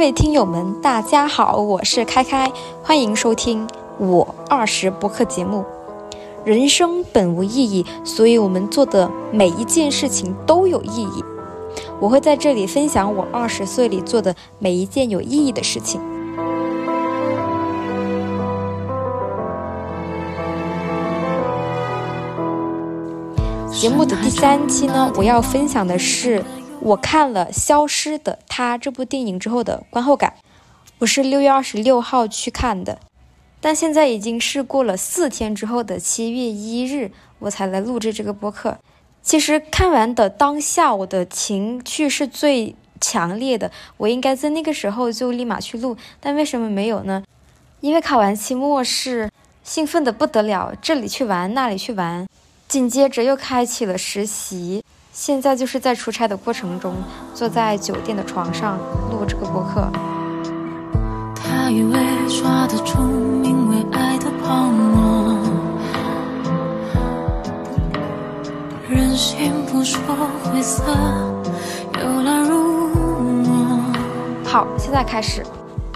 各位听友们，大家好，我是开开，欢迎收听我二十播客节目。人生本无意义，所以我们做的每一件事情都有意义。我会在这里分享我二十岁里做的每一件有意义的事情。节目的第三期呢，我要分享的是我看了《消失的她》这部电影之后的观后感。我是六月二十六号去看的，但现在已经是过了四天之后的七月一日，我才来录制这个播客。其实看完的当下，我的情绪是最强烈的，我应该在那个时候就立马去录，但为什么没有呢？因为考完期末是兴奋的不得了，这里去玩，那里去玩。紧接着又开启了实习，现在就是在出差的过程中，坐在酒店的床上录这个播客。他以为抓得住名为爱的泡沫，任性不说灰色，游览入梦。好，现在开始。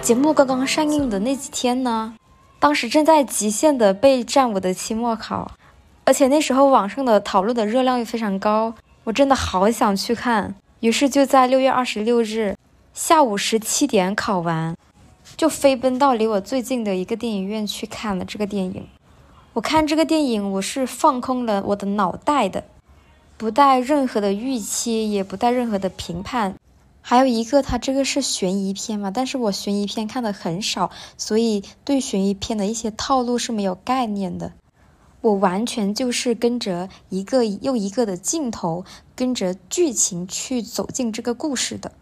节目刚刚上映的那几天呢，当时正在极限的备战我的期末考。而且那时候网上的讨论的热量又非常高，我真的好想去看。于是就在六月二十六日下午十七点考完，就飞奔到离我最近的一个电影院去看了这个电影。我看这个电影，我是放空了我的脑袋的，不带任何的预期，也不带任何的评判。还有一个，它这个是悬疑片嘛，但是我悬疑片看的很少，所以对悬疑片的一些套路是没有概念的。我完全就是跟着一个又一个的镜头，跟着剧情去走进这个故事的。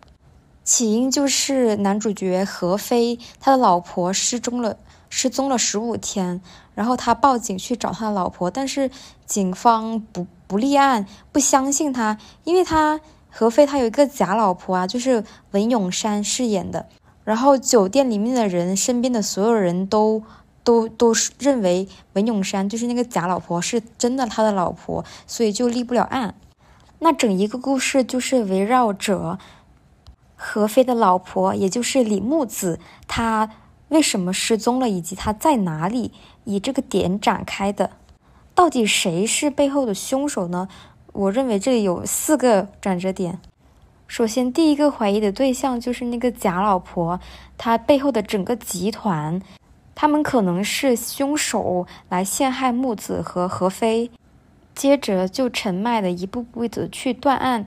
起因就是男主角何飞，他的老婆失踪了，失踪了十五天，然后他报警去找他的老婆，但是警方不不立案，不相信他，因为他何飞他有一个假老婆啊，就是文咏珊饰演的，然后酒店里面的人，身边的所有人都。都都是认为文咏珊就是那个假老婆是真的他的老婆，所以就立不了案。那整一个故事就是围绕着何飞的老婆，也就是李木子，她为什么失踪了，以及她在哪里，以这个点展开的。到底谁是背后的凶手呢？我认为这里有四个转折点。首先，第一个怀疑的对象就是那个假老婆，她背后的整个集团。他们可能是凶手来陷害木子和何飞，接着就陈麦的一步步的去断案，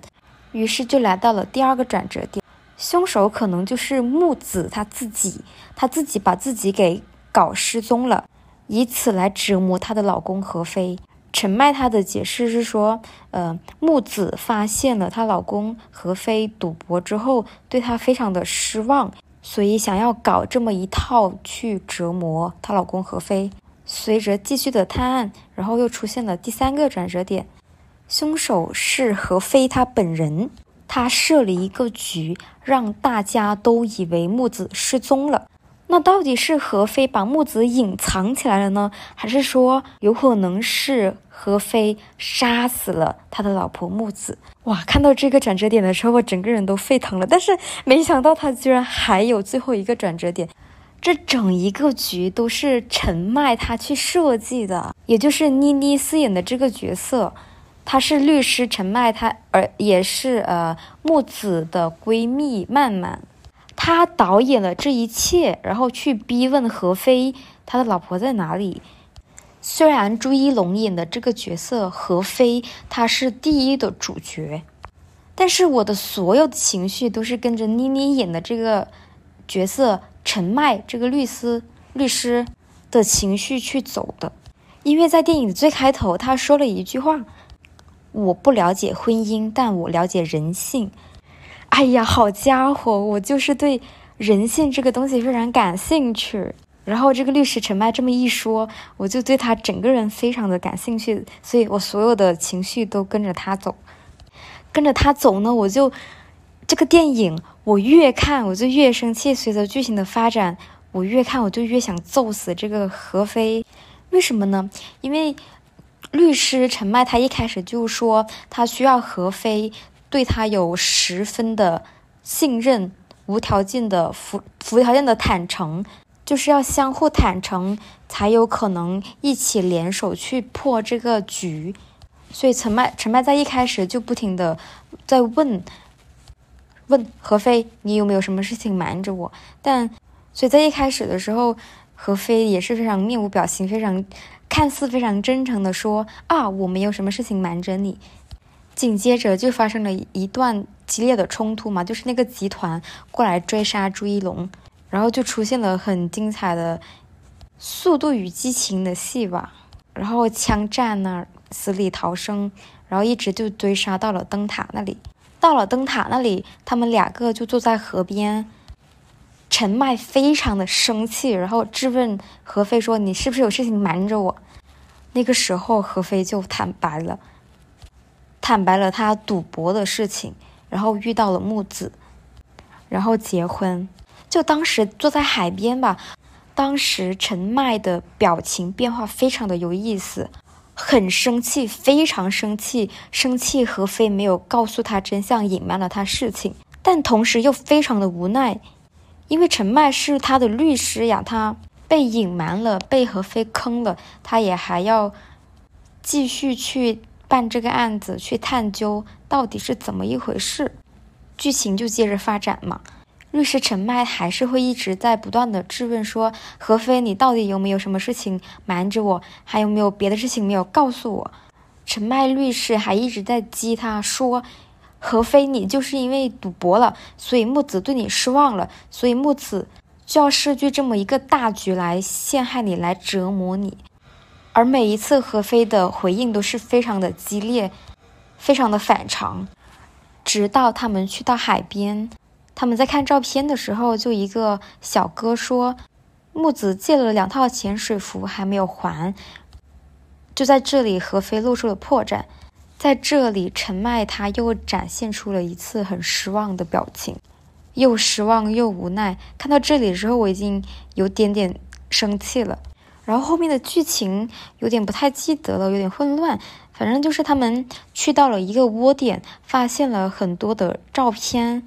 于是就来到了第二个转折点，凶手可能就是木子他自己，他自己把自己给搞失踪了，以此来折磨她的老公何飞。陈迈他的解释是说，呃，木子发现了她老公何飞赌博之后，对他非常的失望。所以想要搞这么一套去折磨她老公何飞。随着继续的探案，然后又出现了第三个转折点，凶手是何飞他本人，他设了一个局，让大家都以为木子失踪了。那到底是何飞把木子隐藏起来了呢，还是说有可能是何飞杀死了他的老婆木子？哇，看到这个转折点的时候，我整个人都沸腾了。但是没想到他居然还有最后一个转折点，这整一个局都是陈麦他去设计的，也就是妮妮饰演的这个角色，她是律师陈迈，她而也是呃木子的闺蜜曼曼。他导演了这一切，然后去逼问何飞他的老婆在哪里。虽然朱一龙演的这个角色何飞他是第一的主角，但是我的所有的情绪都是跟着妮妮演的这个角色陈迈这个律师律师的情绪去走的。因为在电影最开头，他说了一句话：“我不了解婚姻，但我了解人性。”哎呀，好家伙，我就是对人性这个东西非常感兴趣。然后这个律师陈麦这么一说，我就对他整个人非常的感兴趣，所以我所有的情绪都跟着他走。跟着他走呢，我就这个电影我越看我就越生气。随着剧情的发展，我越看我就越想揍死这个何飞。为什么呢？因为律师陈麦他一开始就说他需要何飞。对他有十分的信任，无条件的无无条件的坦诚，就是要相互坦诚，才有可能一起联手去破这个局。所以陈麦陈麦在一开始就不停的在问问何飞，你有没有什么事情瞒着我？但所以在一开始的时候，何飞也是非常面无表情，非常看似非常真诚的说啊，我没有什么事情瞒着你。紧接着就发生了一段激烈的冲突嘛，就是那个集团过来追杀朱一龙，然后就出现了很精彩的《速度与激情》的戏吧，然后枪战呢，死里逃生，然后一直就追杀到了灯塔那里。到了灯塔那里，他们两个就坐在河边，陈麦非常的生气，然后质问何飞说：“你是不是有事情瞒着我？”那个时候，何飞就坦白了。坦白了他赌博的事情，然后遇到了木子，然后结婚。就当时坐在海边吧，当时陈麦的表情变化非常的有意思，很生气，非常生气，生气何飞没有告诉他真相，隐瞒了他事情，但同时又非常的无奈，因为陈麦是他的律师呀，他被隐瞒了，被何飞坑了，他也还要继续去。办这个案子去探究到底是怎么一回事，剧情就接着发展嘛。律师陈麦还是会一直在不断的质问说：“何飞，你到底有没有什么事情瞒着我？还有没有别的事情没有告诉我？”陈麦律师还一直在激他说：“何飞，你就是因为赌博了，所以木子对你失望了，所以木子就要设计这么一个大局来陷害你，来折磨你。”而每一次何飞的回应都是非常的激烈，非常的反常。直到他们去到海边，他们在看照片的时候，就一个小哥说：“木子借了两套潜水服还没有还。”就在这里，何飞露出了破绽。在这里，陈麦他又展现出了一次很失望的表情，又失望又无奈。看到这里的时候，我已经有点点生气了。然后后面的剧情有点不太记得了，有点混乱。反正就是他们去到了一个窝点，发现了很多的照片。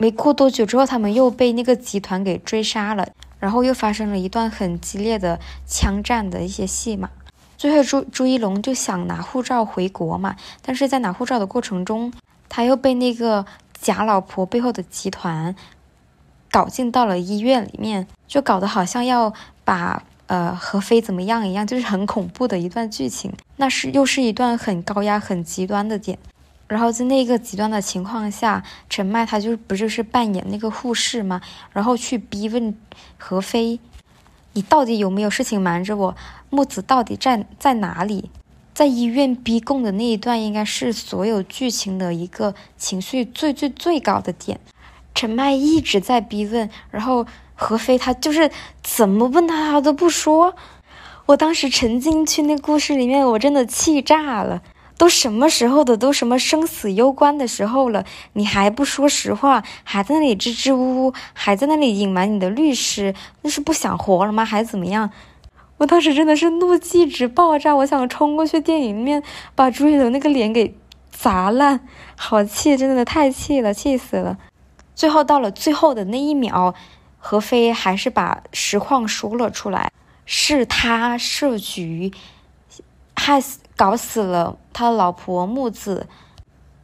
没过多久之后，他们又被那个集团给追杀了，然后又发生了一段很激烈的枪战的一些戏码。最后朱朱一龙就想拿护照回国嘛，但是在拿护照的过程中，他又被那个假老婆背后的集团搞进到了医院里面，就搞得好像要把。呃，何飞怎么样一样，就是很恐怖的一段剧情。那是又是一段很高压、很极端的点。然后在那个极端的情况下，陈麦他就不就是扮演那个护士吗？然后去逼问何飞，你到底有没有事情瞒着我？木子到底在在哪里？在医院逼供的那一段，应该是所有剧情的一个情绪最最最高的点。陈麦一直在逼问，然后。何飞他就是怎么问他他都不说，我当时沉浸去那故事里面，我真的气炸了。都什么时候的，都什么生死攸关的时候了，你还不说实话，还在那里支支吾吾，还在那里隐瞒你的律师，那是不想活了吗？还是怎么样？我当时真的是怒气值爆炸，我想冲过去电影里面把朱一龙那个脸给砸烂，好气，真的太气了，气死了。最后到了最后的那一秒。何飞还是把实况说了出来，是他设局，害死、搞死了他老婆木子，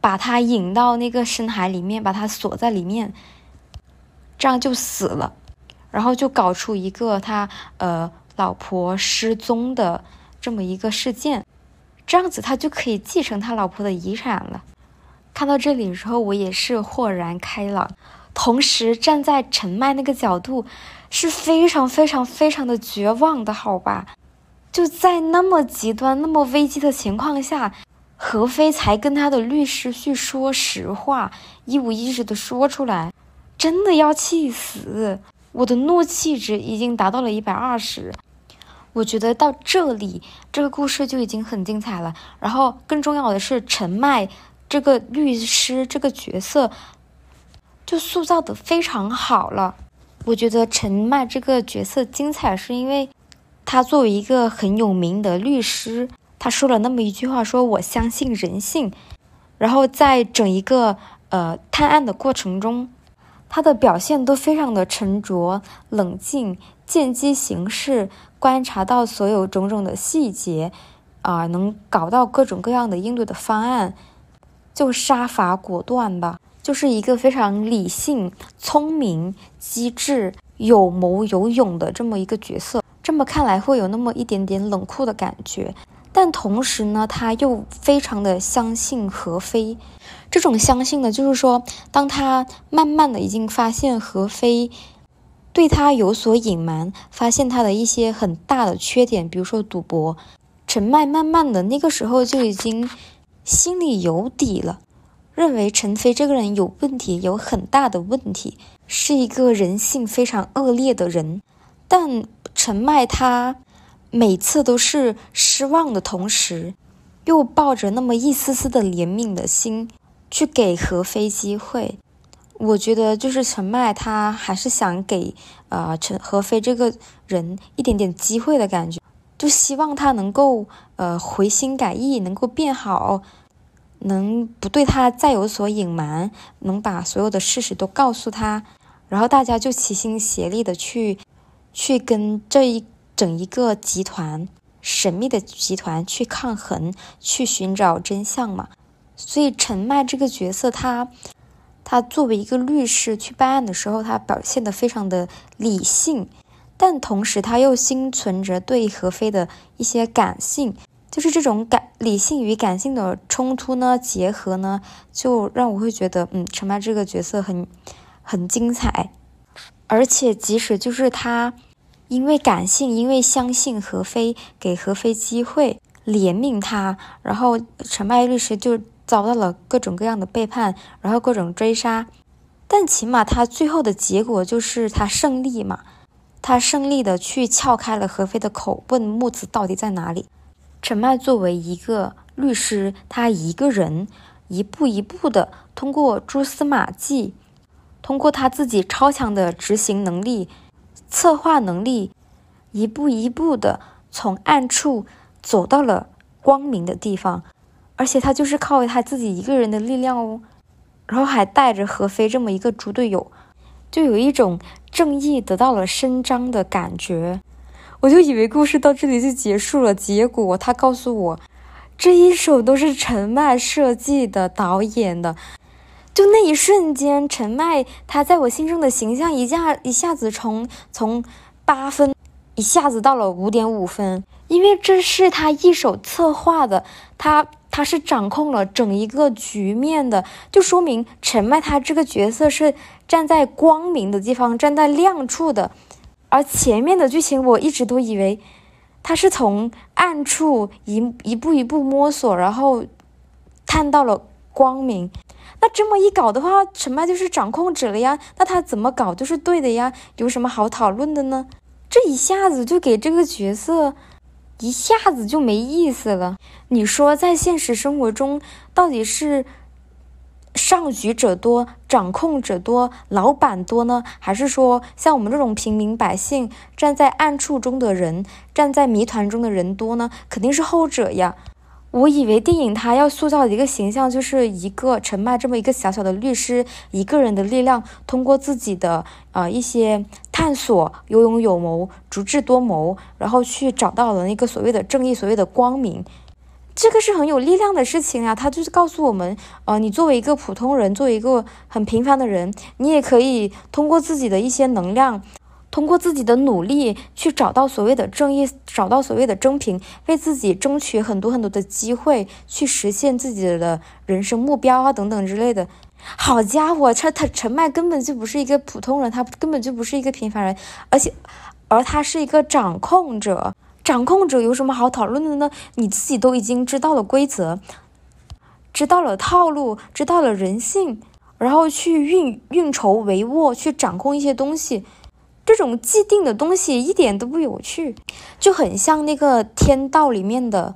把他引到那个深海里面，把他锁在里面，这样就死了，然后就搞出一个他呃老婆失踪的这么一个事件，这样子他就可以继承他老婆的遗产了。看到这里的时候，我也是豁然开朗。同时站在陈麦那个角度，是非常非常非常的绝望的，好吧？就在那么极端、那么危机的情况下，何飞才跟他的律师去说实话，一五一十的说出来，真的要气死！我的怒气值已经达到了一百二十。我觉得到这里，这个故事就已经很精彩了。然后更重要的是，陈麦这个律师这个角色。就塑造的非常好了，我觉得陈麦这个角色精彩，是因为他作为一个很有名的律师，他说了那么一句话，说我相信人性，然后在整一个呃探案的过程中，他的表现都非常的沉着冷静，见机行事，观察到所有种种的细节，啊，能搞到各种各样的应对的方案，就杀伐果断吧，就是一个非常理性、聪明、机智、有谋有勇的这么一个角色。这么看来会有那么一点点冷酷的感觉，但同时呢，他又非常的相信何非。这种相信呢，就是说，当他慢慢的已经发现何非对他有所隐瞒，发现他的一些很大的缺点，比如说赌博，陈麦慢慢的那个时候就已经心里有底了，认为陈飞这个人有问题，有很大的问题，是一个人性非常恶劣的人。但陈麦他每次都是失望的同时，又抱着那么一丝丝的怜悯的心。去给何飞机会，我觉得就是陈麦他还是想给呃陈何飞这个人一点点机会的感觉，就希望他能够呃回心改意，能够变好，能不对他再有所隐瞒，能把所有的事实都告诉他，然后大家就齐心协力的去去跟这一整一个集团神秘的集团去抗衡，去寻找真相嘛。所以陈麦这个角色，他他作为一个律师去办案的时候，他表现的非常的理性，但同时他又心存着对何非的一些感性，就是这种感理性与感性的冲突呢，结合呢，就让我会觉得，嗯，陈麦这个角色很很精彩，而且即使就是他因为感性，因为相信何非，给何非机会，怜悯他，然后陈麦律师就。遭到了各种各样的背叛，然后各种追杀，但起码他最后的结果就是他胜利嘛，他胜利的去撬开了何非的口，问木子到底在哪里。陈麦作为一个律师，他一个人一步一步的通过蛛丝马迹，通过他自己超强的执行能力、策划能力，一步一步的从暗处走到了光明的地方。而且他就是靠他自己一个人的力量哦，然后还带着何飞这么一个猪队友，就有一种正义得到了伸张的感觉。我就以为故事到这里就结束了，结果他告诉我，这一手都是陈麦设计的、导演的。就那一瞬间，陈麦他在我心中的形象一下一下子从从八分一下子到了五点五分，因为这是他一手策划的，他。他是掌控了整一个局面的，就说明陈麦他这个角色是站在光明的地方，站在亮处的。而前面的剧情，我一直都以为他是从暗处一一步一步摸索，然后看到了光明。那这么一搞的话，陈麦就是掌控者了呀。那他怎么搞都是对的呀，有什么好讨论的呢？这一下子就给这个角色。一下子就没意思了。你说，在现实生活中，到底是上局者多、掌控者多、老板多呢，还是说像我们这种平民百姓站在暗处中的人、站在谜团中的人多呢？肯定是后者呀。我以为电影它要塑造的一个形象，就是一个陈麦这么一个小小的律师，一个人的力量，通过自己的呃一些探索，有勇有谋，足智多谋，然后去找到了那个所谓的正义，所谓的光明，这个是很有力量的事情啊！他就是告诉我们，呃，你作为一个普通人，作为一个很平凡的人，你也可以通过自己的一些能量。通过自己的努力去找到所谓的正义，找到所谓的真平，为自己争取很多很多的机会，去实现自己的人生目标啊等等之类的。好家伙，他他陈麦根本就不是一个普通人，他根本就不是一个平凡人，而且，而他是一个掌控者。掌控者有什么好讨论的呢？你自己都已经知道了规则，知道了套路，知道了人性，然后去运运筹帷幄，去掌控一些东西。这种既定的东西一点都不有趣，就很像那个《天道》里面的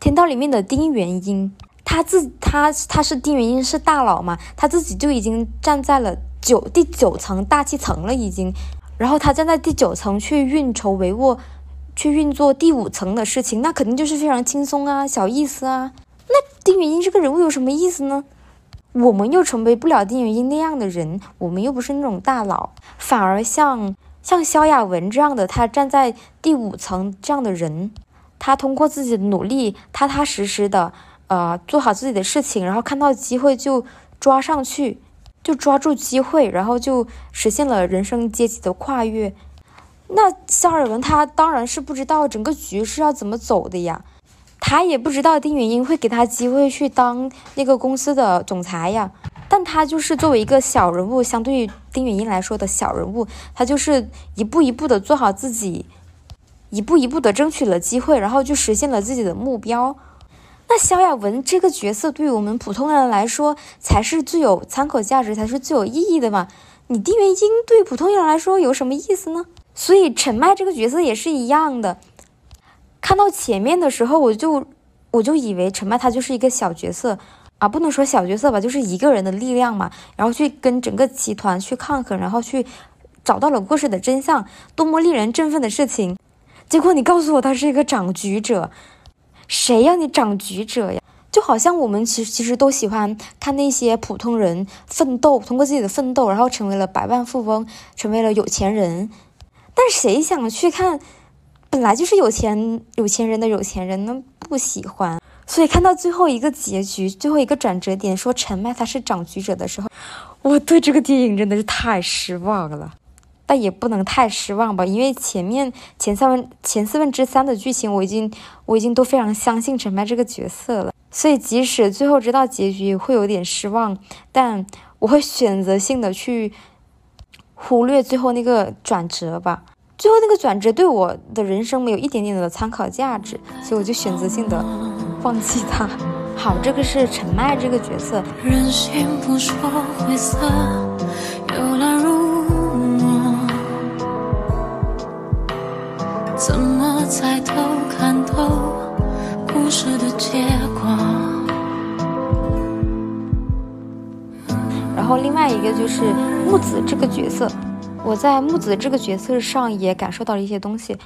《天道》里面的丁元英，他自他他是丁元英是大佬嘛，他自己就已经站在了九第九层大气层了已经，然后他站在第九层去运筹帷幄，去运作第五层的事情，那肯定就是非常轻松啊，小意思啊。那丁元英这个人物有什么意思呢？我们又成为不了丁元英那样的人，我们又不是那种大佬，反而像像萧亚文这样的，他站在第五层这样的人，他通过自己的努力，踏踏实实的，呃，做好自己的事情，然后看到机会就抓上去，就抓住机会，然后就实现了人生阶级的跨越。那肖尔文他当然是不知道整个局是要怎么走的呀，他也不知道丁元英会给他机会去当那个公司的总裁呀。但他就是作为一个小人物，相对于丁元英来说的小人物，他就是一步一步的做好自己，一步一步的争取了机会，然后就实现了自己的目标。那萧亚文这个角色对于我们普通人来说才是最有参考价值，才是最有意义的嘛？你丁元英对普通人来说有什么意思呢？所以陈麦这个角色也是一样的，看到前面的时候，我就我就以为陈麦他就是一个小角色啊，不能说小角色吧，就是一个人的力量嘛，然后去跟整个集团去抗衡，然后去找到了故事的真相，多么令人振奋的事情！结果你告诉我他是一个掌局者，谁让你掌局者呀？就好像我们其实其实都喜欢看那些普通人奋斗，通过自己的奋斗，然后成为了百万富翁，成为了有钱人。但谁想去看本来就是有钱有钱人的有钱人呢？不喜欢，所以看到最后一个结局，最后一个转折点，说陈麦他是掌局者的时候，我对这个电影真的是太失望了。但也不能太失望吧，因为前面前三分前四分之三的剧情，我已经我已经都非常相信陈麦这个角色了。所以即使最后知道结局会有点失望，但我会选择性的去。忽略最后那个转折吧，最后那个转折对我的人生没有一点点的参考价值，所以我就选择性的放弃它。好，这个是陈麦这个角色。怎么才都看透故事的结果？然后另外一个就是木子这个角色，我在木子这个角色上也感受到了一些东西。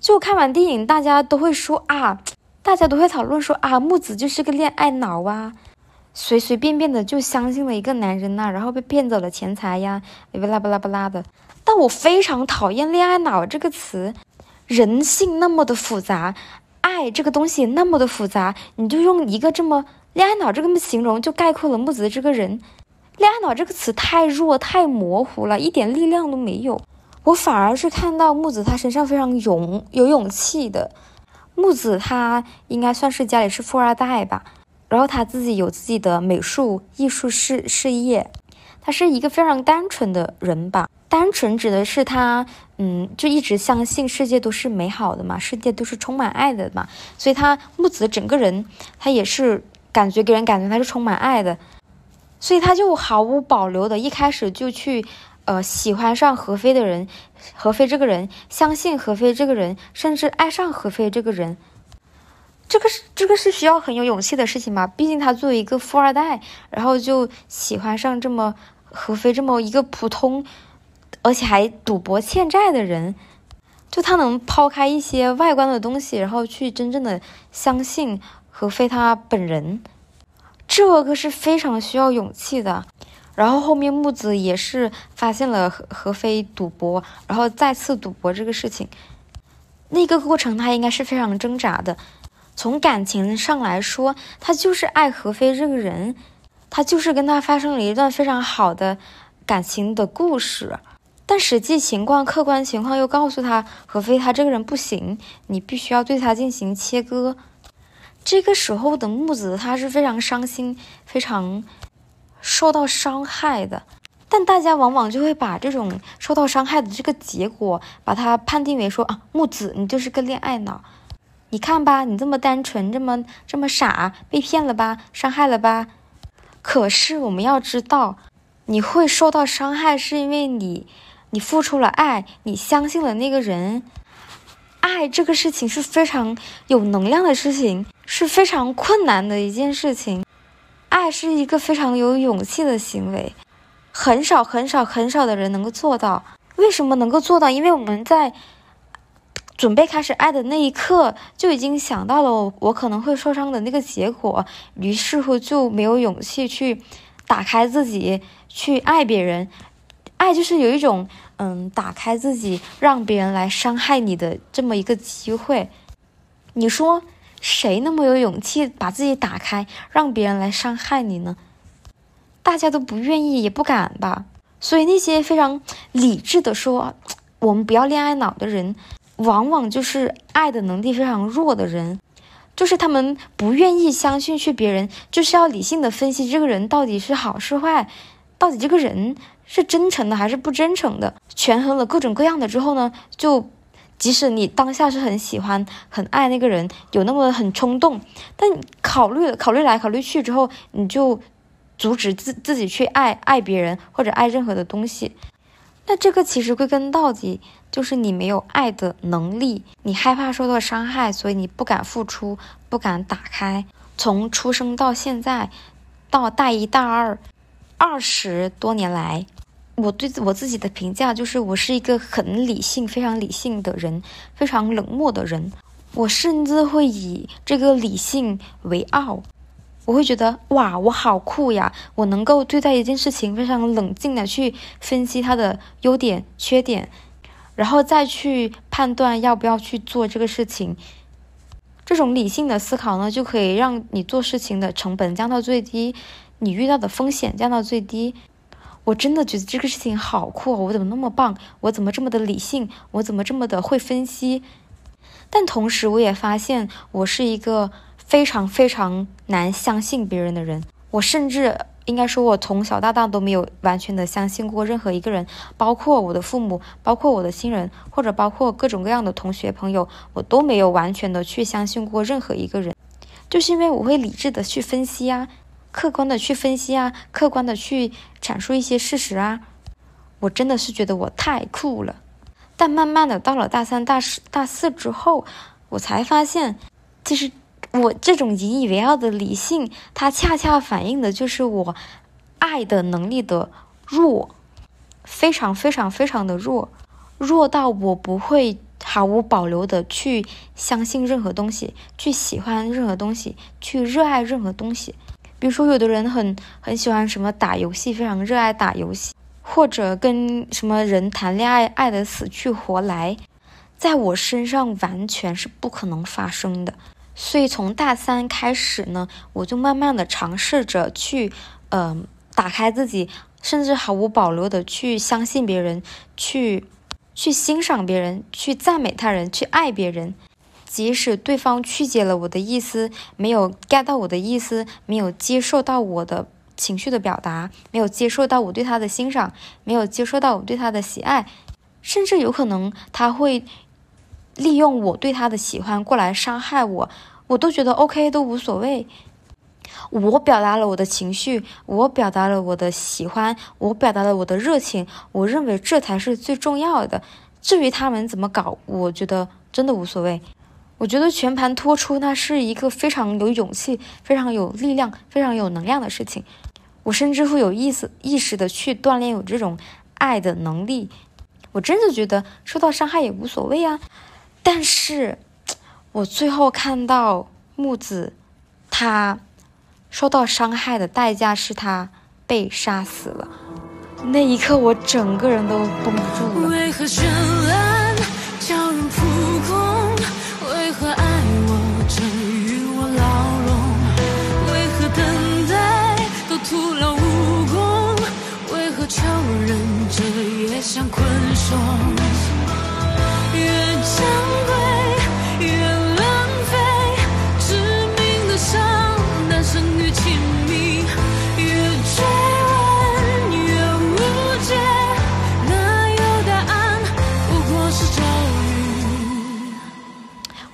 就看完电影，大家都会说啊，大家都会讨论说啊，木子就是个恋爱脑啊，随随便便的就相信了一个男人呐，然后被骗走了钱财呀，巴拉巴拉巴拉的。但我非常讨厌“恋爱脑”这个词，人性那么的复杂，爱这个东西那么的复杂，你就用一个这么“恋爱脑”这么形容，就概括了木子这个人。恋爱脑这个词太弱太模糊了，一点力量都没有。我反而是看到木子他身上非常勇有勇气的。木子他应该算是家里是富二代吧，然后他自己有自己的美术艺术事事业。他是一个非常单纯的人吧，单纯指的是他嗯，就一直相信世界都是美好的嘛，世界都是充满爱的嘛。所以他木子整个人他也是感觉给人感觉他是充满爱的。所以他就毫无保留的，一开始就去，呃，喜欢上何飞的人，何飞这个人，相信何飞这个人，甚至爱上何飞这个人。这个是这个是需要很有勇气的事情嘛？毕竟他作为一个富二代，然后就喜欢上这么何飞这么一个普通，而且还赌博欠债的人，就他能抛开一些外观的东西，然后去真正的相信何飞他本人。这个是非常需要勇气的，然后后面木子也是发现了何何飞赌博，然后再次赌博这个事情，那个过程他应该是非常挣扎的。从感情上来说，他就是爱何飞这个人，他就是跟他发生了一段非常好的感情的故事，但实际情况、客观情况又告诉他，何飞他这个人不行，你必须要对他进行切割。这个时候的木子，他是非常伤心、非常受到伤害的。但大家往往就会把这种受到伤害的这个结果，把它判定为说啊，木子你就是个恋爱脑。你看吧，你这么单纯，这么这么傻，被骗了吧，伤害了吧？可是我们要知道，你会受到伤害，是因为你，你付出了爱，你相信了那个人。爱这个事情是非常有能量的事情，是非常困难的一件事情。爱是一个非常有勇气的行为，很少很少很少的人能够做到。为什么能够做到？因为我们在准备开始爱的那一刻，就已经想到了我可能会受伤的那个结果，于是乎就没有勇气去打开自己去爱别人，爱就是有一种嗯，打开自己让别人来伤害你的这么一个机会。你说谁那么有勇气把自己打开，让别人来伤害你呢？大家都不愿意，也不敢吧。所以那些非常理智的说我们不要恋爱脑的人，往往就是爱的能力非常弱的人。就是他们不愿意相信去别人，就是要理性的分析这个人到底是好是坏，到底这个人是真诚的还是不真诚的，权衡了各种各样的之后呢，就即使你当下是很喜欢、很爱那个人，有那么很冲动，但考虑考虑来考虑去之后，你就阻止自自己去爱爱别人或者爱任何的东西。那这个其实归根到底就是你没有爱的能力，你害怕受到伤害，所以你不敢付出，不敢打开。从出生到现在，到大一、大二，二十多年来，我对我自己的评价就是，我是一个很理性、非常理性的人，非常冷漠的人。我甚至会以这个理性为傲。我会觉得哇，我好酷呀！我能够对待一件事情非常冷静的去分析它的优点、缺点，然后再去判断要不要去做这个事情。这种理性的思考呢，就可以让你做事情的成本降到最低，你遇到的风险降到最低。我真的觉得这个事情好酷，哦我怎么那么棒？我怎么这么的理性？我怎么这么的会分析？但同时，我也发现我是一个。非常非常难相信别人的人，我甚至应该说，我从小到大都没有完全的相信过任何一个人，包括我的父母，包括我的亲人，或者包括各种各样的同学朋友，我都没有完全的去相信过任何一个人，就是因为我会理智的去分析啊，客观的去分析啊，客观的去阐述一些事实啊，我真的是觉得我太酷了。但慢慢的到了大三、大四、大四之后，我才发现，就是。我这种引以为傲的理性，它恰恰反映的就是我爱的能力的弱，非常非常非常的弱，弱到我不会毫无保留的去相信任何东西，去喜欢任何东西，去热爱任何东西。比如说，有的人很很喜欢什么打游戏，非常热爱打游戏，或者跟什么人谈恋爱，爱的死去活来，在我身上完全是不可能发生的。所以从大三开始呢，我就慢慢的尝试着去，嗯，打开自己，甚至毫无保留的去相信别人，去，去欣赏别人，去赞美他人，去爱别人，即使对方曲解了我的意思，没有 get 到我的意思，没有接受到我的情绪的表达，没有接受到我对他的欣赏，没有接受到我对他的喜爱，甚至有可能他会。利用我对他的喜欢过来伤害我，我都觉得 OK，都无所谓。我表达了我的情绪，我表达了我的喜欢，我表达了我的热情，我认为这才是最重要的。至于他们怎么搞，我觉得真的无所谓。我觉得全盘托出，那是一个非常有勇气、非常有力量、非常有能量的事情。我甚至会有意识、意识的去锻炼有这种爱的能力。我真的觉得受到伤害也无所谓啊。但是，我最后看到木子，他受到伤害的代价是他被杀死了。那一刻，我整个人都绷不住了。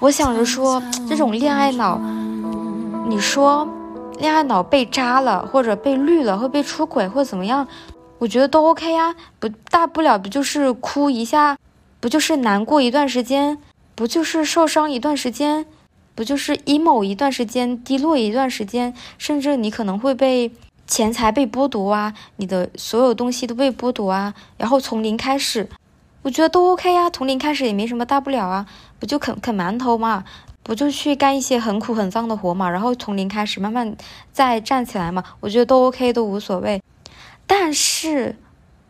我想着说，这种恋爱脑，你说恋爱脑被扎了，或者被绿了，会被出轨，或怎么样？我觉得都 OK 呀，不大不了不就是哭一下，不就是难过一段时间，不就是受伤一段时间，不就是 emo 一段时间，低落一段时间，甚至你可能会被钱财被剥夺啊，你的所有东西都被剥夺啊，然后从零开始。我觉得都 OK 呀，从零开始也没什么大不了啊，不就啃啃馒头嘛？不就去干一些很苦很脏的活嘛，然后从零开始慢慢再站起来嘛，我觉得都 OK，都无所谓。但是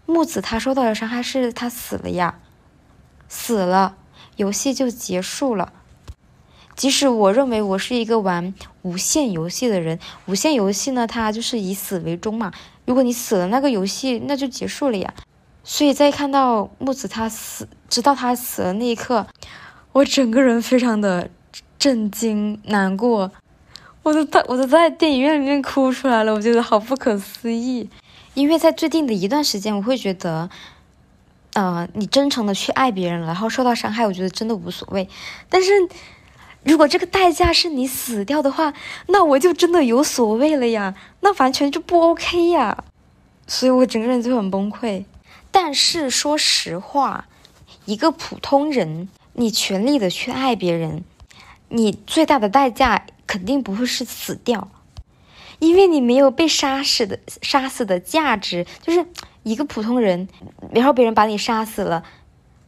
木子他受到的伤害是他死了呀，死了，游戏就结束了。即使我认为我是一个玩无限游戏的人，无限游戏呢，它就是以死为终嘛。如果你死了，那个游戏那就结束了呀。所以在看到木子他死，知道他死了那一刻，我整个人非常的震惊、难过，我都在我都在电影院里面哭出来了。我觉得好不可思议，因为在最近的一段时间，我会觉得，呃，你真诚的去爱别人，然后受到伤害，我觉得真的无所谓。但是。如果这个代价是你死掉的话，那我就真的有所谓了呀，那完全就不 OK 呀，所以我整个人就很崩溃。但是说实话，一个普通人，你全力的去爱别人，你最大的代价肯定不会是死掉，因为你没有被杀死的杀死的价值，就是一个普通人，然后别人把你杀死了。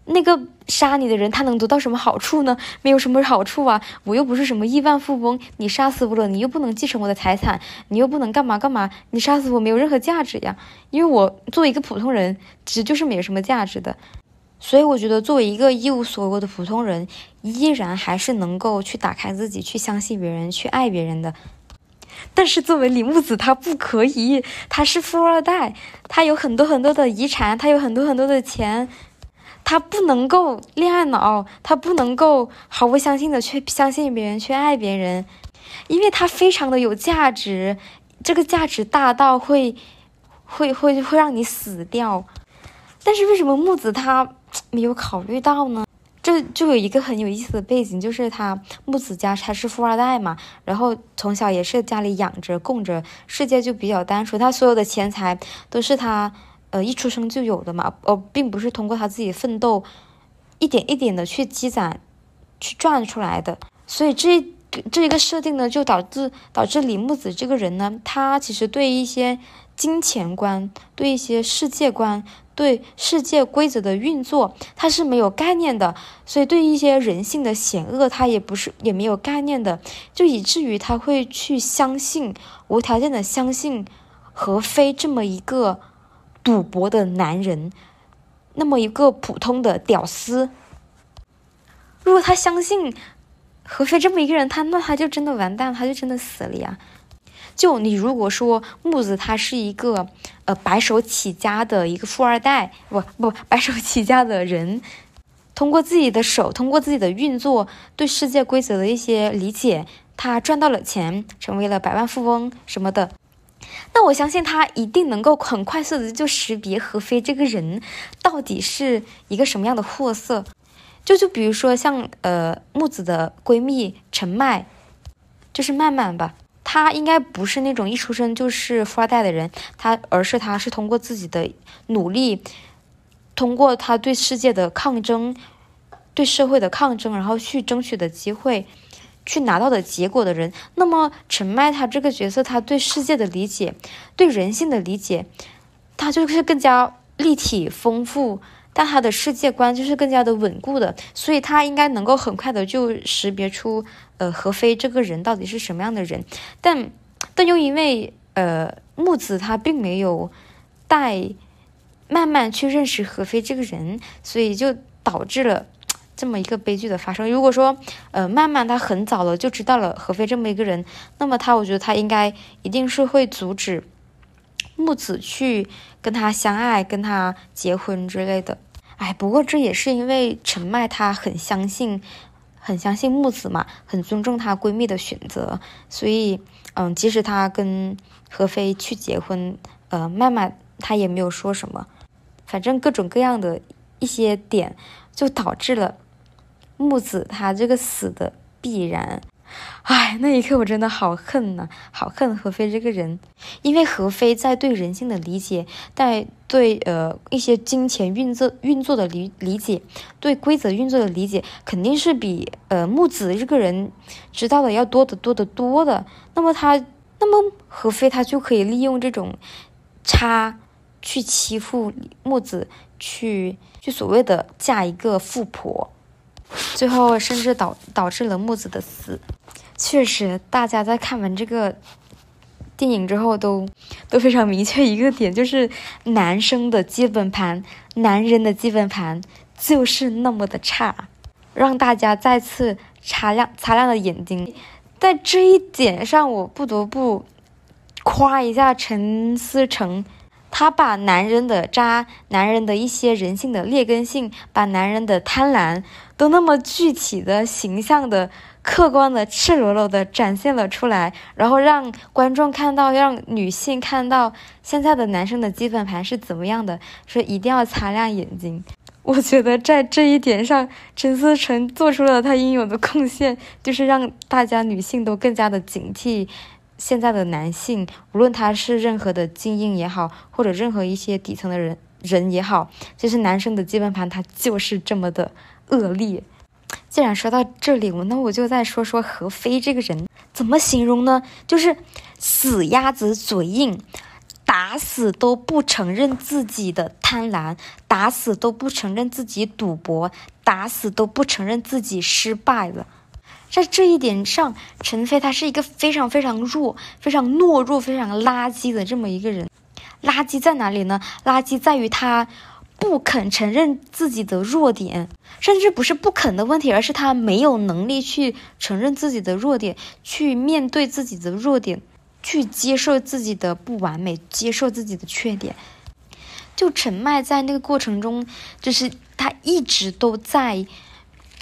那个杀你的人，他能得到什么好处呢？没有什么好处啊！我又不是什么亿万富翁，你杀死我了，你又不能继承我的财产，你又不能干嘛干嘛，你杀死我没有任何价值呀！因为我作为一个普通人，其实就是没有什么价值的。所以我觉得，作为一个一无所有的普通人，依然还是能够去打开自己，去相信别人，去爱别人的。但是作为李木子，他不可以，他是富二代，他有很多很多的遗产，他有很多很多的钱。他不能够恋爱脑，他不能够毫不相信的去相信别人，去爱别人，因为他非常的有价值，这个价值大到会，会会会让你死掉。但是为什么木子他没有考虑到呢？这就有一个很有意思的背景，就是他木子家他是富二代嘛，然后从小也是家里养着供着，世界就比较单纯，他所有的钱财都是他。呃，一出生就有的嘛，呃，并不是通过他自己奋斗，一点一点的去积攒，去赚出来的。所以这这一个设定呢，就导致导致李木子这个人呢，他其实对一些金钱观、对一些世界观、对世界规则的运作，他是没有概念的。所以对一些人性的险恶，他也不是也没有概念的，就以至于他会去相信，无条件的相信何非这么一个。赌博的男人，那么一个普通的屌丝，如果他相信何非这么一个人，他那他就真的完蛋，他就真的死了呀。就你如果说木子他是一个呃白手起家的一个富二代，不不白手起家的人，通过自己的手，通过自己的运作，对世界规则的一些理解，他赚到了钱，成为了百万富翁什么的。那我相信他一定能够很快速的就识别何非这个人到底是一个什么样的货色。就就比如说像呃木子的闺蜜陈麦，就是曼曼吧，他应该不是那种一出生就是富二代的人，他而是他是通过自己的努力，通过他对世界的抗争，对社会的抗争，然后去争取的机会。去拿到的结果的人，那么陈麦他这个角色，他对世界的理解，对人性的理解，他就是更加立体丰富，但他的世界观就是更加的稳固的，所以他应该能够很快的就识别出，呃，何非这个人到底是什么样的人，但但又因为呃木子他并没有带慢慢去认识何非这个人，所以就导致了。这么一个悲剧的发生，如果说，呃，曼曼他很早了就知道了何非这么一个人，那么他，我觉得他应该一定是会阻止木子去跟他相爱、跟他结婚之类的。哎，不过这也是因为陈麦她很相信、很相信木子嘛，很尊重她闺蜜的选择，所以，嗯，即使她跟何非去结婚，呃，麦麦她也没有说什么，反正各种各样的一些点就导致了。木子她这个死的必然，哎，那一刻我真的好恨呐，好恨何非这个人，因为何非在对人性的理解，在对呃一些金钱运作运作的理理解，对规则运作的理解，肯定是比呃木子这个人知道的要多得多得多的。那么他，那么何非他就可以利用这种差去欺负木子，去去所谓的嫁一个富婆。最后甚至导导致了木子的死。确实，大家在看完这个电影之后，都都非常明确一个点，就是男生的基本盘，男人的基本盘就是那么的差，让大家再次擦亮擦亮了眼睛。在这一点上，我不得不夸一下陈思诚。他把男人的渣，男人的一些人性的劣根性，把男人的贪婪，都那么具体的、形象的、客观的、赤裸裸的展现了出来，然后让观众看到，让女性看到现在的男生的基本盘是怎么样的，说一定要擦亮眼睛。我觉得在这一点上，陈思诚做出了他应有的贡献，就是让大家女性都更加的警惕。现在的男性，无论他是任何的精英也好，或者任何一些底层的人人也好，其实男生的基本盘他就是这么的恶劣。既然说到这里，我那我就再说说何非这个人怎么形容呢？就是死鸭子嘴硬，打死都不承认自己的贪婪，打死都不承认自己赌博，打死都不承认自己失败了。在这一点上，陈飞他是一个非常非常弱、非常懦弱、非常垃圾的这么一个人。垃圾在哪里呢？垃圾在于他不肯承认自己的弱点，甚至不是不肯的问题，而是他没有能力去承认自己的弱点，去面对自己的弱点，去接受自己的不完美，接受自己的缺点。就陈麦在那个过程中，就是他一直都在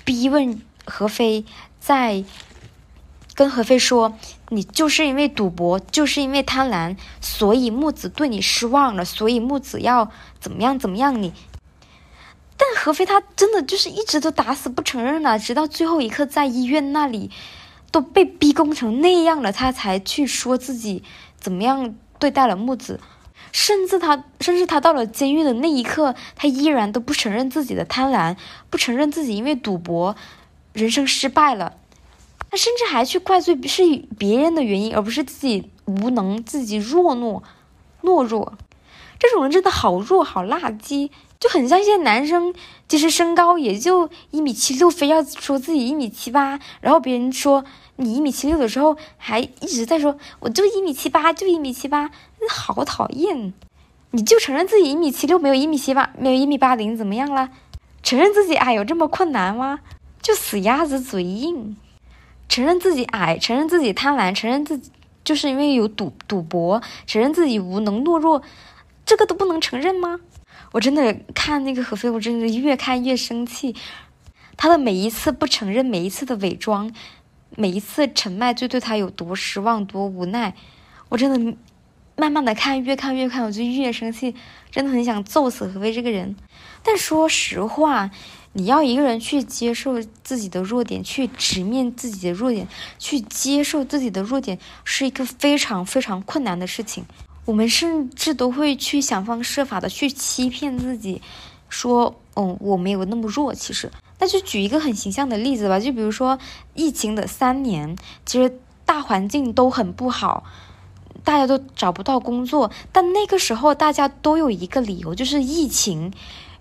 逼问何非。在跟何飞说，你就是因为赌博，就是因为贪婪，所以木子对你失望了，所以木子要怎么样怎么样你。但何非他真的就是一直都打死不承认了，直到最后一刻在医院那里都被逼宫成那样了，他才去说自己怎么样对待了木子，甚至他甚至他到了监狱的那一刻，他依然都不承认自己的贪婪，不承认自己因为赌博。人生失败了，他甚至还去怪罪是别人的原因，而不是自己无能、自己弱懦、懦弱。这种人真的好弱、好垃圾，就很像一些男生，其实身高也就一米七六，非要说自己一米七八，然后别人说你一米七六的时候，还一直在说我就一米七八，就一米七八，好讨厌！你就承认自己一米七六，没有一米七八，没有一米八零，怎么样了？承认自己哎有这么困难吗？就死鸭子嘴硬，承认自己矮，承认自己贪婪，承认自己就是因为有赌赌博，承认自己无能懦弱，这个都不能承认吗？我真的看那个何飞，我真的越看越生气。他的每一次不承认，每一次的伪装，每一次陈麦就对他有多失望、多无奈，我真的慢慢的看，越看越看，我就越生气，真的很想揍死何飞这个人。但说实话。你要一个人去接受自己的弱点，去直面自己的弱点，去接受自己的弱点，是一个非常非常困难的事情。我们甚至都会去想方设法的去欺骗自己，说，嗯，我没有那么弱。其实，那就举一个很形象的例子吧，就比如说疫情的三年，其实大环境都很不好，大家都找不到工作，但那个时候大家都有一个理由，就是疫情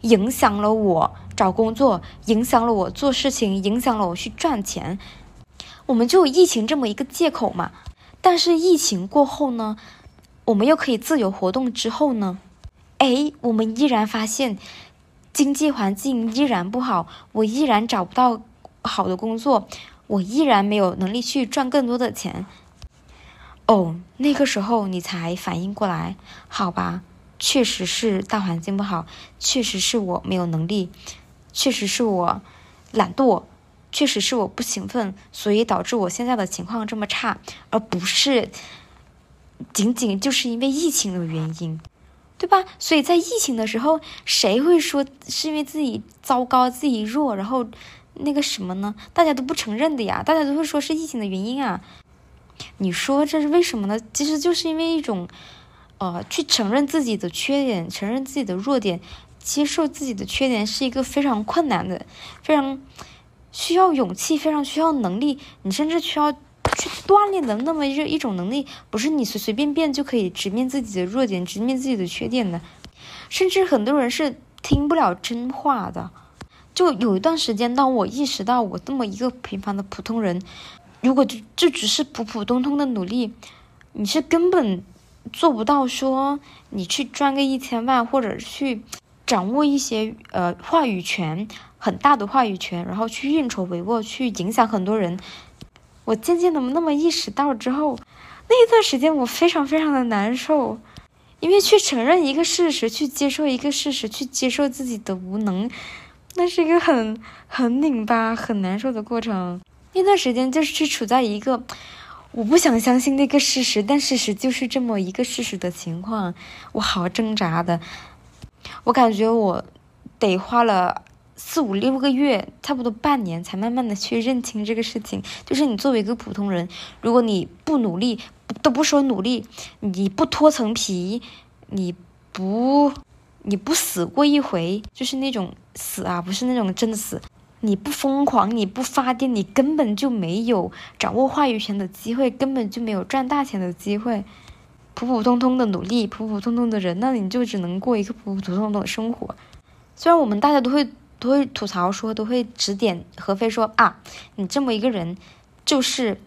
影响了我。找工作影响了我做事情，影响了我去赚钱，我们就有疫情这么一个借口嘛。但是疫情过后呢，我们又可以自由活动之后呢，哎，我们依然发现经济环境依然不好，我依然找不到好的工作，我依然没有能力去赚更多的钱。哦，那个时候你才反应过来，好吧，确实是大环境不好，确实是我没有能力。确实是我懒惰，确实是我不勤奋，所以导致我现在的情况这么差，而不是仅仅就是因为疫情的原因，对吧？所以在疫情的时候，谁会说是因为自己糟糕、自己弱，然后那个什么呢？大家都不承认的呀，大家都会说是疫情的原因啊。你说这是为什么呢？其实就是因为一种，呃，去承认自己的缺点，承认自己的弱点。接受自己的缺点是一个非常困难的，非常需要勇气，非常需要能力。你甚至需要去锻炼的那么一一种能力，不是你随随便便就可以直面自己的弱点，直面自己的缺点的。甚至很多人是听不了真话的，就有一段时间，当我意识到我这么一个平凡的普通人，如果就就只是普普通通的努力，你是根本做不到说你去赚个一千万，或者去 掌握一些呃话语权很大的话语权，然后去运筹帷幄，去影响很多人。我渐渐的那么意识到之后，那一段时间我非常非常的难受，因为去承认一个事实，去接受一个事实，去接受自己的无能。那是一个很很拧巴、很难受的过程。那段时间就是去处在一个我不想相信那个事实，但事实就是这么一个事实的情况，我好挣扎的。我感觉我得花了四五六个月，差不多半年，才慢慢的去认清这个事情。就是你作为一个普通人，如果你不努力，都不说努力，你不脱层皮，你不。你不死过一回，就是那种死啊，不是那种真的死。你不疯狂，你不发癫，你根本就没有掌握话语权的机会，根本就没有赚大钱的机会。普普通通的努力，普普通通的人，那你就只能过一个普普通通的生活。虽然我们大家都会都会吐槽说，都会指点何飞说啊，你这么一个人，就是。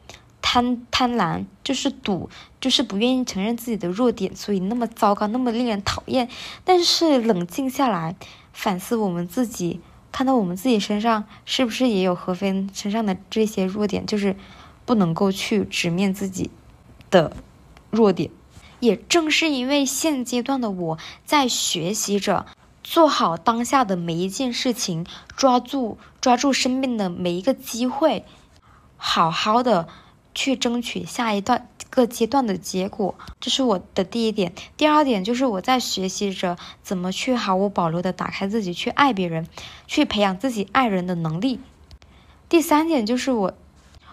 贪贪婪就是赌，就是不愿意承认自己的弱点，所以那么糟糕，那么令人讨厌。但是冷静下来，反思我们自己，看到我们自己身上是不是也有何飞身上的这些弱点，就是不能够去直面自己的弱点。也正是因为现阶段的我在学习着做好当下的每一件事情，抓住抓住身边的每一个机会，好好的。去争取下一段个阶段的结果，这是我的第一点。第二点就是我在学习着怎么去毫无保留的打开自己，去爱别人，去培养自己爱人的能力。第三点就是我，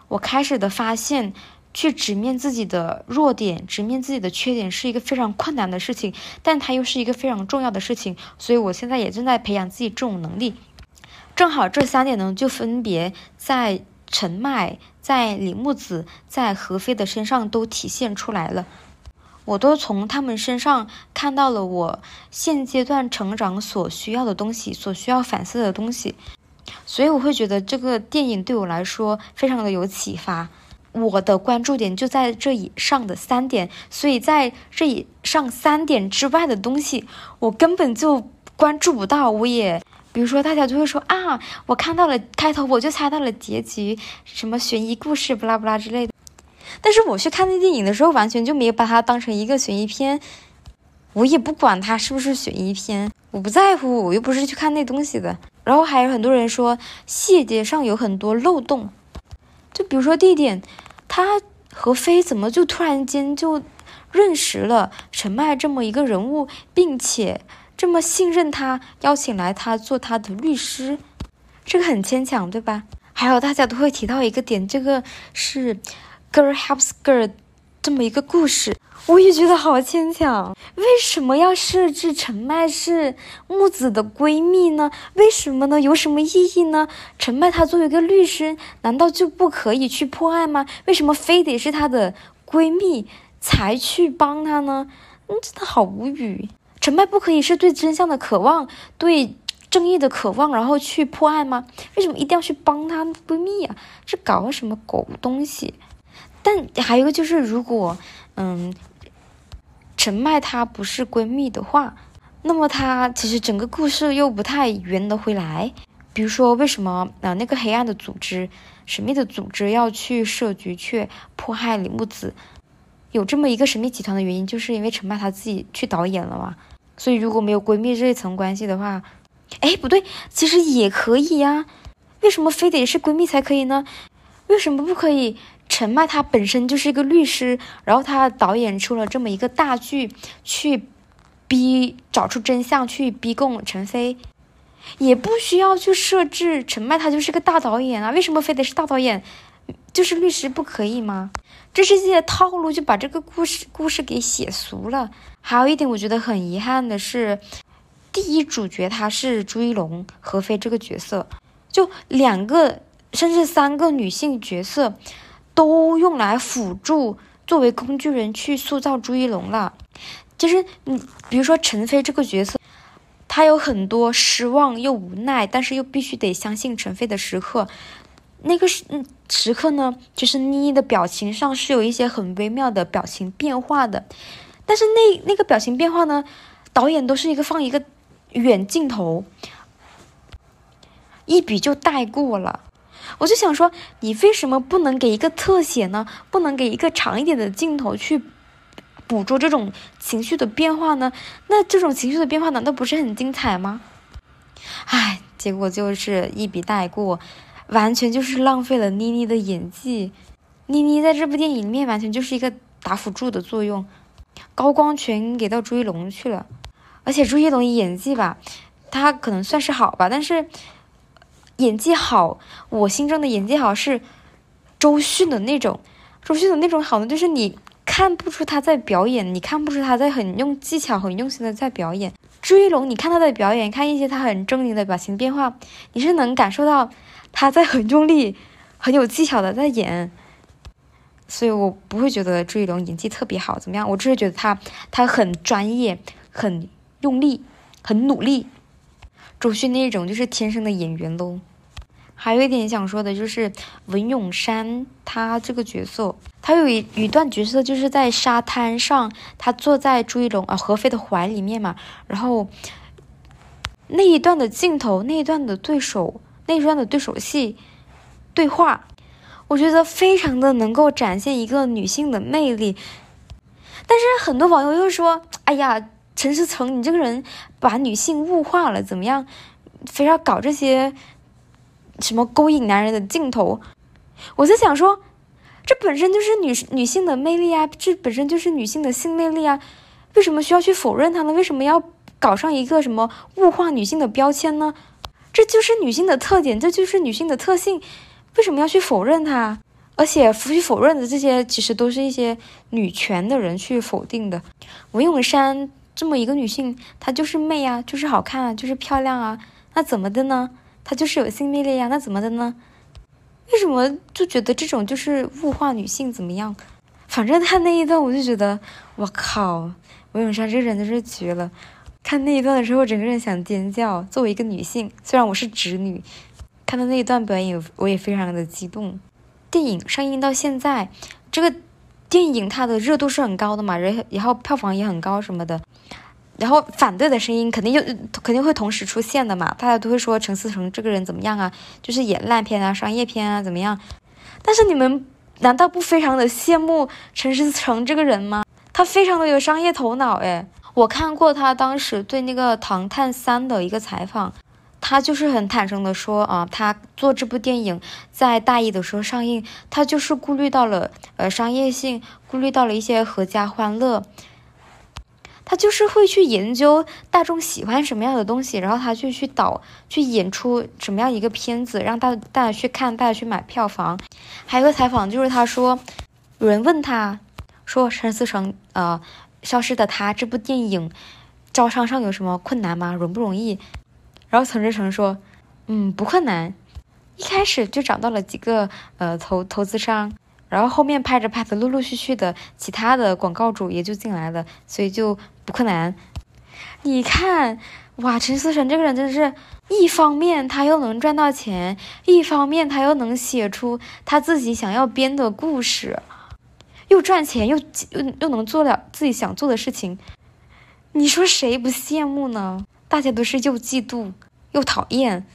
我开始的发现，去直面自己的弱点，直面自己的缺点是一个非常困难的事情，但它又是一个非常重要的事情。所以我现在也正在培养自己这种能力。正好这三点呢，就分别在。陈麦在李木子在何飞的身上都体现出来了，我都从他们身上看到了我现阶段成长所需要的东西，所需要反思的东西，所以我会觉得这个电影对我来说非常的有启发。我的关注点就在这以上的三点，所以在这以上三点之外的东西，我根本就关注不到，我也。比如说，大家就会说啊，我看到了开头，我就猜到了结局，什么悬疑故事，不拉不拉之类的。但是我去看那电影的时候，完全就没有把它当成一个悬疑片，我也不管它是不是悬疑片，我不在乎，我又不是去看那东西的。然后还有很多人说细节上有很多漏洞，就比如说地点，他何飞怎么就突然间就认识了陈麦这么一个人物，并且。这么信任他，邀请来他做他的律师，这个很牵强，对吧？还有大家都会提到一个点，这个是 girl helps girl 这么一个故事，我也觉得好牵强。为什么要设置陈麦是木子的闺蜜呢？为什么呢？有什么意义呢？陈麦她作为一个律师，难道就不可以去破案吗？为什么非得是她的闺蜜才去帮她呢？嗯，真的好无语。陈麦不可以是对真相的渴望，对正义的渴望，然后去破案吗？为什么一定要去帮她闺蜜啊？这搞什么狗东西？但还有一个就是，如果嗯，陈麦她不是闺蜜的话，那么她其实整个故事又不太圆得回来。比如说，为什么啊那个黑暗的组织、神秘的组织要去设局去迫害李木子？有这么一个神秘集团的原因，就是因为陈麦她自己去导演了嘛。所以，如果没有闺蜜这一层关系的话，哎，不对，其实也可以呀。为什么非得是闺蜜才可以呢？为什么不可以？陈麦她本身就是一个律师，然后她导演出了这么一个大剧，去逼找出真相，去逼供陈飞，也不需要去设置陈麦她就是个大导演啊。为什么非得是大导演？就是律师不可以吗？这是一些套路，就把这个故事故事给写俗了。还有一点，我觉得很遗憾的是，第一主角他是朱一龙、何非这个角色，就两个甚至三个女性角色，都用来辅助作为工具人去塑造朱一龙了。就是你比如说陈飞这个角色。他有很多失望又无奈，但是又必须得相信陈飞的时刻。那个时嗯时刻呢，就是妮妮的表情上是有一些很微妙的表情变化的，但是那那个表情变化呢，导演都是一个放一个远镜头，一笔就带过了。我就想说，你为什么不能给一个特写呢？不能给一个长一点的镜头去捕捉这种情绪的变化呢？那这种情绪的变化难道不是很精彩吗？唉，结果就是一笔带过。完全就是浪费了妮妮的演技，妮妮在这部电影里面完全就是一个打辅助的作用，高光全给到朱一龙去了，而且朱一龙演技吧，他可能算是好吧，但是演技好，我心中的演技好是周迅的那种，周迅的那种好呢，就是你看不出他在表演，你看不出他在很用技巧、很用心的在表演。朱一龙，你看他的表演，看一些他很狰狞的表情变化，你是能感受到。他在很用力、很有技巧的在演，所以我不会觉得朱一龙演技特别好，怎么样？我只是觉得他他很专业、很用力、很努力。周迅那种就是天生的演员喽。还有一点想说的就是文咏珊她这个角色，她有一一段角色就是在沙滩上，她坐在朱一龙啊何飞的怀里面嘛，然后那一段的镜头，那一段的对手。那一段的对手戏对话，我觉得非常的能够展现一个女性的魅力。但是很多网友又说：“哎呀，陈思诚，你这个人把女性物化了，怎么样？非要搞这些什么勾引男人的镜头？”我在想说，这本身就是女女性的魅力啊，这本身就是女性的性魅力啊，为什么需要去否认它呢？为什么要搞上一个什么物化女性的标签呢？这就是女性的特点，这就是女性的特性，为什么要去否认它？而且不去否认的这些，其实都是一些女权的人去否定的。文咏珊这么一个女性，她就是媚啊，就是好看啊，就是漂亮啊，那怎么的呢？她就是有性魅力呀，那怎么的呢？为什么就觉得这种就是物化女性怎么样？反正她那一段，我就觉得，我靠，文咏珊这个人真是绝了。看那一段的时候，我整个人想尖叫。作为一个女性，虽然我是直女，看到那一段表演，我也非常的激动。电影上映到现在，这个电影它的热度是很高的嘛，然然后票房也很高什么的。然后反对的声音肯定就肯定会同时出现的嘛，大家都会说陈思诚这个人怎么样啊，就是演烂片啊、商业片啊怎么样？但是你们难道不非常的羡慕陈思诚这个人吗？他非常的有商业头脑诶。我看过他当时对那个《唐探三》的一个采访，他就是很坦诚的说啊，他做这部电影在大一的时候上映，他就是顾虑到了呃商业性，顾虑到了一些合家欢乐，他就是会去研究大众喜欢什么样的东西，然后他就去导去演出什么样一个片子，让大大家去看，大家去买票房。还有个采访就是他说，有人问他说陈思诚啊。消失的他这部电影招商上有什么困难吗？容不容易？然后陈志成说：“嗯，不困难。一开始就找到了几个呃投投资商，然后后面拍着拍着，陆陆续续的其他的广告主也就进来了，所以就不困难。你看，哇，陈思诚这个人真的是一方面他又能赚到钱，一方面他又能写出他自己想要编的故事。”又赚钱又又又能做了自己想做的事情，你说谁不羡慕呢？大家都是又嫉妒又讨厌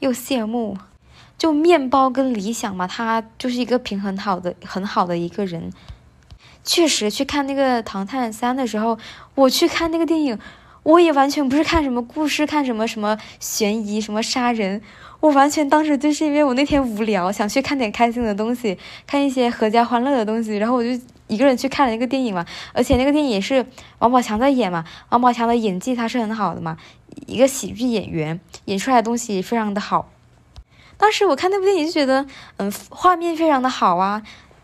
又羡慕，就面包跟理想嘛，他就是一个平衡好的很好的一个人。确实，去看那个《唐探三》的时候，我去看那个电影，我也完全不是看什么故事，看什么什么悬疑，什么杀人。我完全当时就是因为我那天无聊，想去看点开心的东西，看一些合家欢乐的东西，然后我就一个人去看了那个电影嘛。而且那个电影也是王宝强在演嘛，王宝强的演技他是很好的嘛，一个喜剧演员演出来的东西非常的好。当时我看那部电影就觉得，嗯，画面非常的好啊，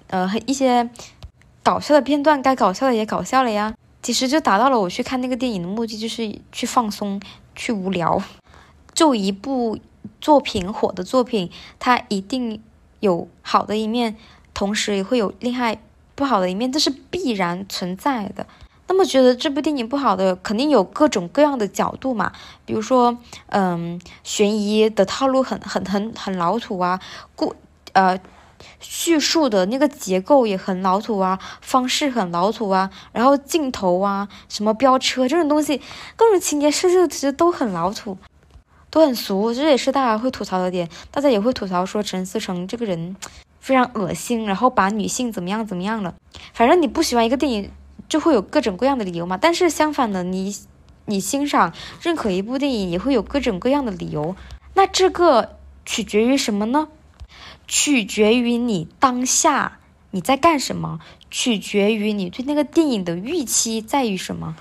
呃，一些搞笑的片段该搞笑的也搞笑了呀。其实就达到了我去看那个电影的目的，就是去放松，去无聊，就一部。作品火的作品，它一定有好的一面，同时也会有厉害不好的一面，这是必然存在的。那么觉得这部电影不好的，肯定有各种各样的角度嘛。比如说，嗯，悬疑的套路很很很很老土啊，故呃叙述的那个结构也很老土啊，方式很老土啊，然后镜头啊，什么飙车这种东西，各种情节设置其实都很老土，都很俗，这也是大家会吐槽的点。大家也会吐槽说陈思诚这个人非常恶心，然后把女性怎么样怎么样了。反正你不喜欢一个电影。就会有各种各样的理由嘛，但是相反的，你你欣赏任何一部电影也会有各种各样的理由。那这个取决于什么呢？取决于你当下你在干什么，取决于你对那个电影的预期在于什么。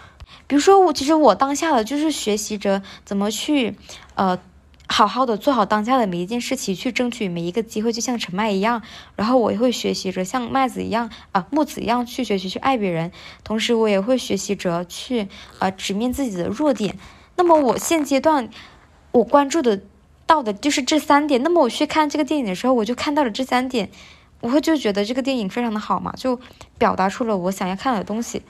比如说，我其实我当下的就是学习着怎么去呃。好好的做好当下的每一件事情，去争取每一个机会，就像陈麦一样。然后我也会学习着像麦子一样啊，木子一样去学习去爱别人。同时，我也会学习着去呃直面自己的弱点。那么我现阶段我关注的到的就是这三点。那么我去看这个电影的时候，我就看到了这三点，我会就觉得这个电影非常的好嘛，就表达出了我想要看的东西。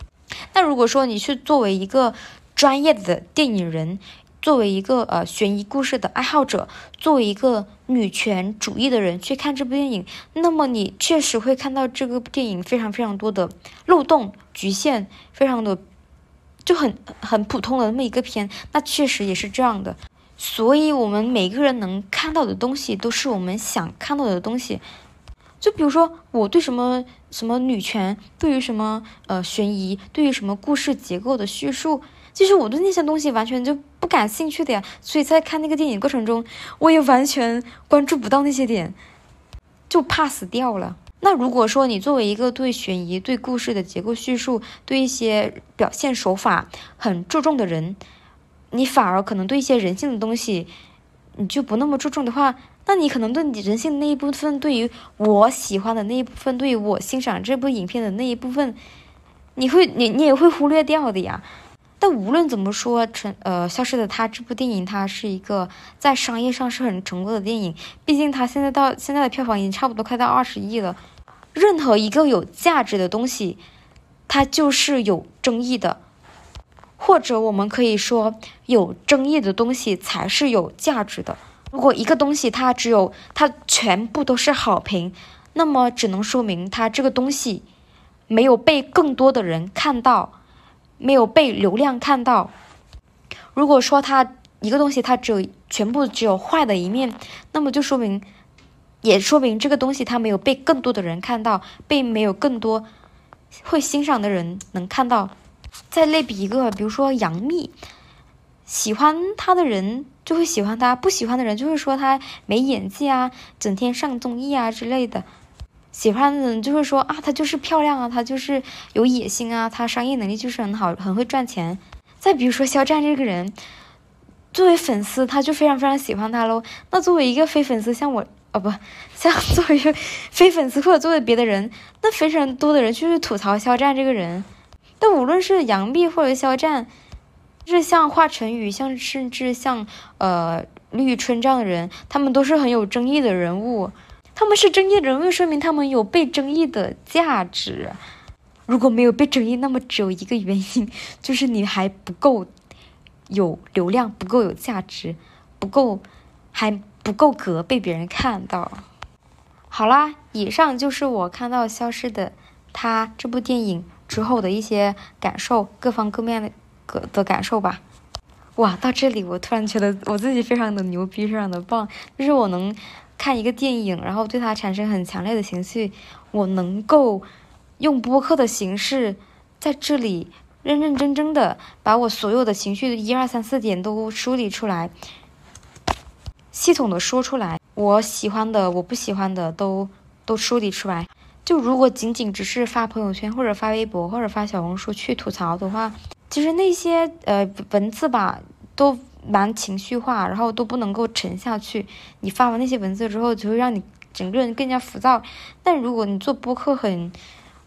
那如果说你去作为一个专业的电影人，作为一个呃悬疑故事的爱好者，作为一个女权主义的人去看这部电影，那么你确实会看到这个电影非常非常多的漏洞、局限，非常的就很很普通的那么一个片，那确实也是这样的。所以，我们每个人能看到的东西，都是我们想看到的东西。就比如说，我对什么什么女权，对于什么呃悬疑，对于什么故事结构的叙述。其实我对那些东西完全就不感兴趣的呀，所以在看那个电影过程中，我也完全关注不到那些点，就 pass 掉了。那如果说你作为一个对悬疑、对故事的结构叙述、对一些表现手法很注重的人，你反而可能对一些人性的东西你就不那么注重的话，那你可能对你人性的那一部分，对于我喜欢的那一部分，对于我欣赏这部影片的那一部分，你会你你也会忽略掉的呀。但无论怎么说，成呃，消失的他这部电影，它是一个在商业上是很成功的电影。毕竟它现在到现在的票房已经差不多快到二十亿了。任何一个有价值的东西，它就是有争议的，或者我们可以说，有争议的东西才是有价值的。如果一个东西它只有它全部都是好评，那么只能说明它这个东西没有被更多的人看到。没有被流量看到。如果说它一个东西它只有全部只有坏的一面，那么就说明，也说明这个东西它没有被更多的人看到，被没有更多会欣赏的人能看到。再类比一个，比如说杨幂，喜欢她的人就会喜欢她，不喜欢的人就会说她没演技啊，整天上综艺啊之类的。喜欢的人就会说啊，她就是漂亮啊，她就是有野心啊，她商业能力就是很好，很会赚钱。再比如说肖战这个人，作为粉丝他就非常非常喜欢他喽。那作为一个非粉丝，像我哦不，像作为一个非粉丝或者作为别的人，那非常多的人就是吐槽肖战这个人。但无论是杨幂或者肖战，是像华晨宇，像甚至像呃李宇春这样的人，他们都是很有争议的人物。他们是争议人物，说明他们有被争议的价值。如果没有被争议，那么只有一个原因，就是你还不够有流量，不够有价值，不够还不够格被别人看到。好啦，以上就是我看到《消失的他》这部电影之后的一些感受，各方各面的个的感受吧。哇，到这里我突然觉得我自己非常的牛逼，非常的棒，就是我能。看一个电影，然后对它产生很强烈的情绪，我能够用播客的形式在这里认认真真的把我所有的情绪一二三四点都梳理出来，系统的说出来，我喜欢的，我不喜欢的都都梳理出来。就如果仅仅只是发朋友圈或者发微博或者发小红书去吐槽的话，其实那些呃文字吧都。蛮情绪化，然后都不能够沉下去。你发完那些文字之后，就会让你整个人更加浮躁。但如果你做播客，很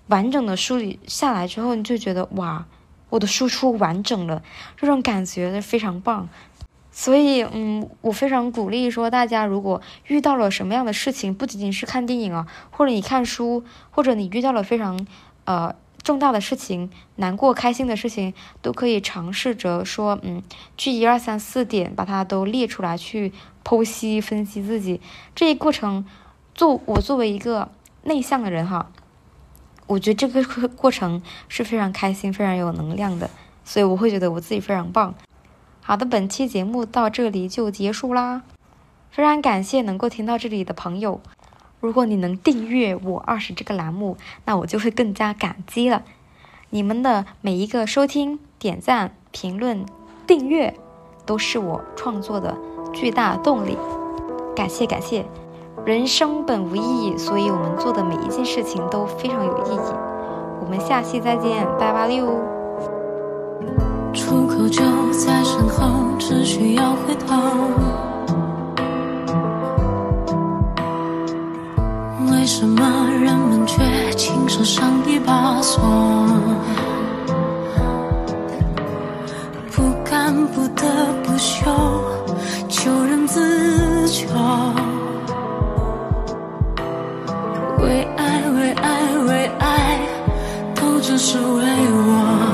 完整的梳理下来之后，你就觉得哇，我的输出完整了，这种感觉非常棒。所以，嗯，我非常鼓励说，大家如果遇到了什么样的事情，不仅仅是看电影啊，或者你看书，或者你遇到了非常呃重大的事情、难过、开心的事情，都可以尝试着说，嗯，去一二三四点把它都列出来，去剖析分析自己这一过程。做我作为一个内向的人哈，我觉得这个过程是非常开心、非常有能量的，所以我会觉得我自己非常棒。好的，本期节目到这里就结束啦，非常感谢能够听到这里的朋友。如果你能订阅我二十这个栏目，那我就会更加感激了。你们的每一个收听、点赞、评论、订阅，都是我创作的巨大动力。感谢感谢。人生本无意义，所以我们做的每一件事情都非常有意义。我们下期再见，拜拜六。出口就在身后，只需要回头。为什么人们却亲手上一把锁？不甘不得不休，求人自求。为爱，为爱，为爱，都只是为我。